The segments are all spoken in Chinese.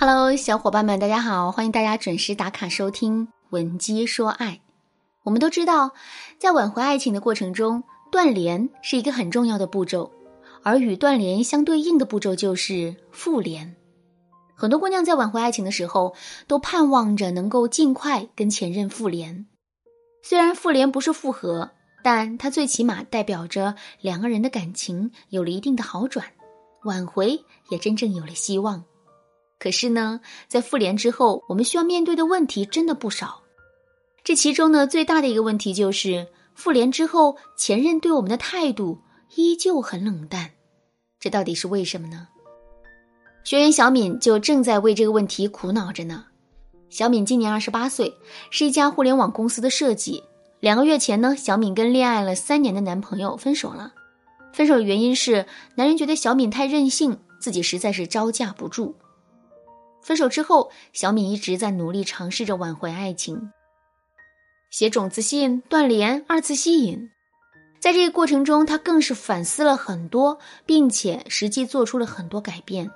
Hello，小伙伴们，大家好！欢迎大家准时打卡收听《闻鸡说爱》。我们都知道，在挽回爱情的过程中，断联是一个很重要的步骤，而与断联相对应的步骤就是复联。很多姑娘在挽回爱情的时候，都盼望着能够尽快跟前任复联。虽然复联不是复合，但它最起码代表着两个人的感情有了一定的好转，挽回也真正有了希望。可是呢，在复联之后，我们需要面对的问题真的不少。这其中呢，最大的一个问题就是复联之后，前任对我们的态度依旧很冷淡。这到底是为什么呢？学员小敏就正在为这个问题苦恼着呢。小敏今年二十八岁，是一家互联网公司的设计。两个月前呢，小敏跟恋爱了三年的男朋友分手了。分手的原因是男人觉得小敏太任性，自己实在是招架不住。分手之后，小敏一直在努力尝试着挽回爱情，写种子信、断联、二次吸引。在这个过程中，她更是反思了很多，并且实际做出了很多改变。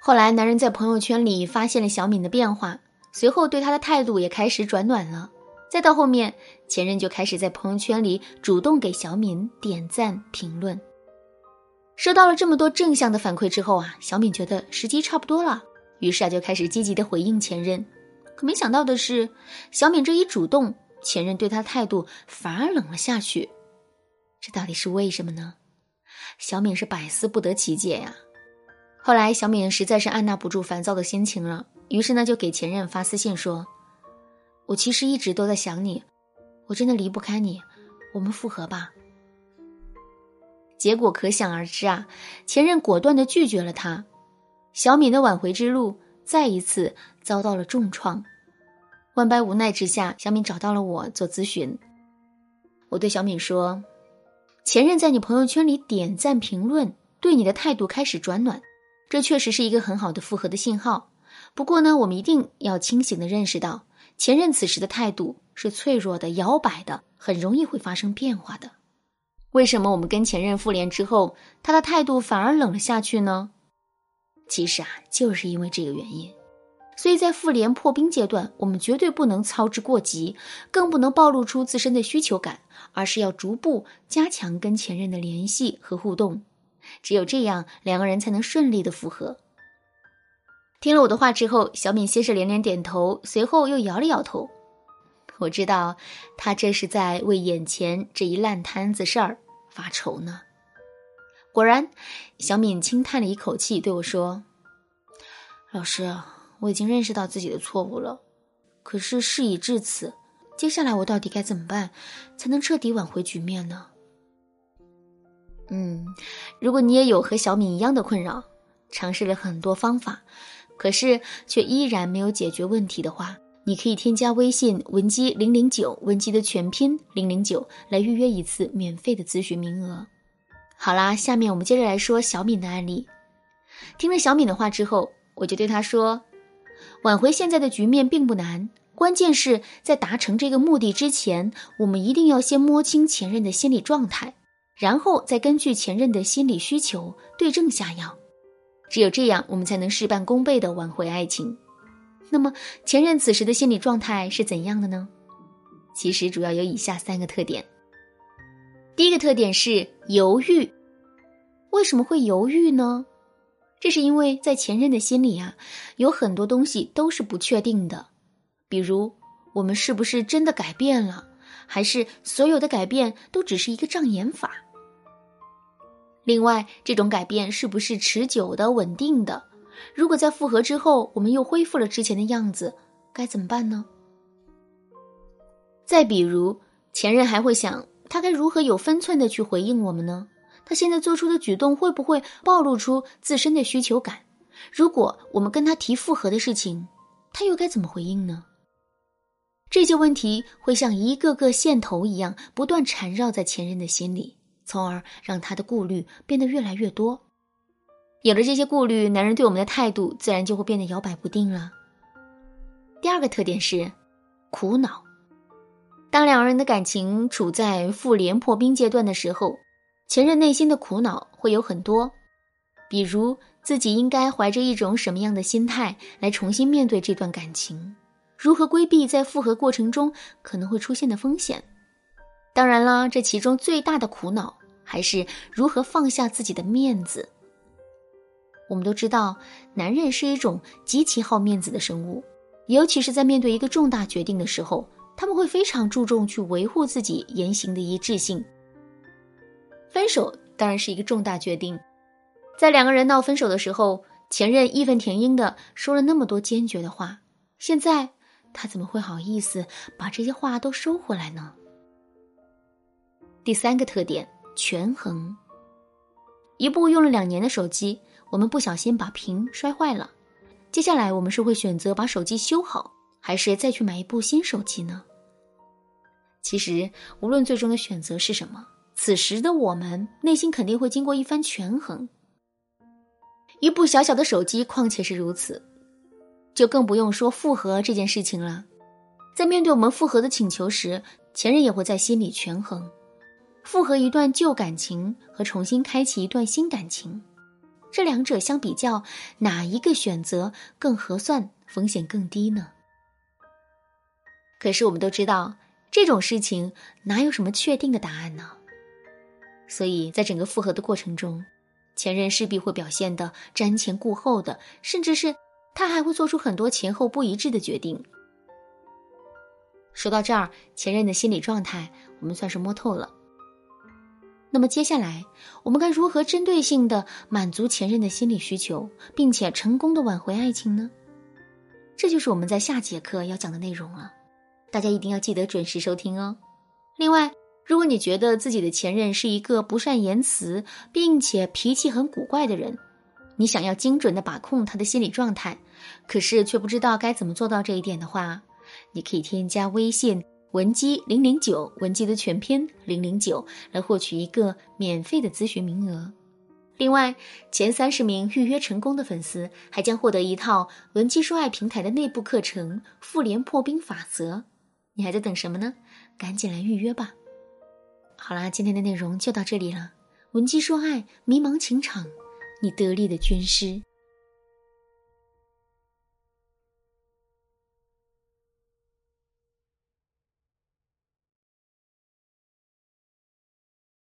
后来，男人在朋友圈里发现了小敏的变化，随后对她的态度也开始转暖了。再到后面，前任就开始在朋友圈里主动给小敏点赞、评论。收到了这么多正向的反馈之后啊，小敏觉得时机差不多了。于是啊，就开始积极的回应前任，可没想到的是，小敏这一主动，前任对她态度反而冷了下去。这到底是为什么呢？小敏是百思不得其解呀。后来，小敏实在是按捺不住烦躁的心情了，于是呢，就给前任发私信说：“我其实一直都在想你，我真的离不开你，我们复合吧。”结果可想而知啊，前任果断的拒绝了他。小敏的挽回之路再一次遭到了重创，万般无奈之下，小敏找到了我做咨询。我对小敏说：“前任在你朋友圈里点赞评论，对你的态度开始转暖，这确实是一个很好的复合的信号。不过呢，我们一定要清醒的认识到，前任此时的态度是脆弱的、摇摆的，很容易会发生变化的。为什么我们跟前任复联之后，他的态度反而冷了下去呢？”其实啊，就是因为这个原因，所以在复联破冰阶段，我们绝对不能操之过急，更不能暴露出自身的需求感，而是要逐步加强跟前任的联系和互动。只有这样，两个人才能顺利的复合。听了我的话之后，小敏先是连连点头，随后又摇了摇头。我知道，他这是在为眼前这一烂摊子事儿发愁呢。果然，小敏轻叹了一口气，对我说：“老师，我已经认识到自己的错误了。可是事已至此，接下来我到底该怎么办，才能彻底挽回局面呢？”嗯，如果你也有和小敏一样的困扰，尝试了很多方法，可是却依然没有解决问题的话，你可以添加微信文姬零零九，文姬的全拼零零九，来预约一次免费的咨询名额。好啦，下面我们接着来说小敏的案例。听了小敏的话之后，我就对她说：“挽回现在的局面并不难，关键是在达成这个目的之前，我们一定要先摸清前任的心理状态，然后再根据前任的心理需求对症下药。只有这样，我们才能事半功倍的挽回爱情。那么，前任此时的心理状态是怎样的呢？其实主要有以下三个特点。”第一个特点是犹豫，为什么会犹豫呢？这是因为在前任的心里啊，有很多东西都是不确定的，比如我们是不是真的改变了，还是所有的改变都只是一个障眼法？另外，这种改变是不是持久的、稳定的？如果在复合之后，我们又恢复了之前的样子，该怎么办呢？再比如，前任还会想。他该如何有分寸的去回应我们呢？他现在做出的举动会不会暴露出自身的需求感？如果我们跟他提复合的事情，他又该怎么回应呢？这些问题会像一个个线头一样，不断缠绕在前任的心里，从而让他的顾虑变得越来越多。有了这些顾虑，男人对我们的态度自然就会变得摇摆不定了。第二个特点是苦恼。当两人的感情处在复联破冰阶段的时候，前任内心的苦恼会有很多。比如自己应该怀着一种什么样的心态来重新面对这段感情，如何规避在复合过程中可能会出现的风险。当然啦，这其中最大的苦恼还是如何放下自己的面子。我们都知道，男人是一种极其好面子的生物，尤其是在面对一个重大决定的时候，他们会非常注重去维护自己言行的一致性。分手当然是一个重大决定，在两个人闹分手的时候，前任义愤填膺的说了那么多坚决的话，现在他怎么会好意思把这些话都收回来呢？第三个特点，权衡。一部用了两年的手机。我们不小心把屏摔坏了，接下来我们是会选择把手机修好，还是再去买一部新手机呢？其实，无论最终的选择是什么，此时的我们内心肯定会经过一番权衡。一部小小的手机，况且是如此，就更不用说复合这件事情了。在面对我们复合的请求时，前任也会在心里权衡，复合一段旧感情和重新开启一段新感情。这两者相比较，哪一个选择更合算，风险更低呢？可是我们都知道，这种事情哪有什么确定的答案呢？所以在整个复合的过程中，前任势必会表现的瞻前顾后的，甚至是他还会做出很多前后不一致的决定。说到这儿，前任的心理状态我们算是摸透了。那么接下来，我们该如何针对性的满足前任的心理需求，并且成功的挽回爱情呢？这就是我们在下节课要讲的内容了，大家一定要记得准时收听哦。另外，如果你觉得自己的前任是一个不善言辞，并且脾气很古怪的人，你想要精准的把控他的心理状态，可是却不知道该怎么做到这一点的话，你可以添加微信。文姬零零九，文姬的全篇零零九，来获取一个免费的咨询名额。另外，前三十名预约成功的粉丝还将获得一套文姬说爱平台的内部课程《复联破冰法则》。你还在等什么呢？赶紧来预约吧！好啦，今天的内容就到这里了。文姬说爱，迷茫情场，你得力的军师。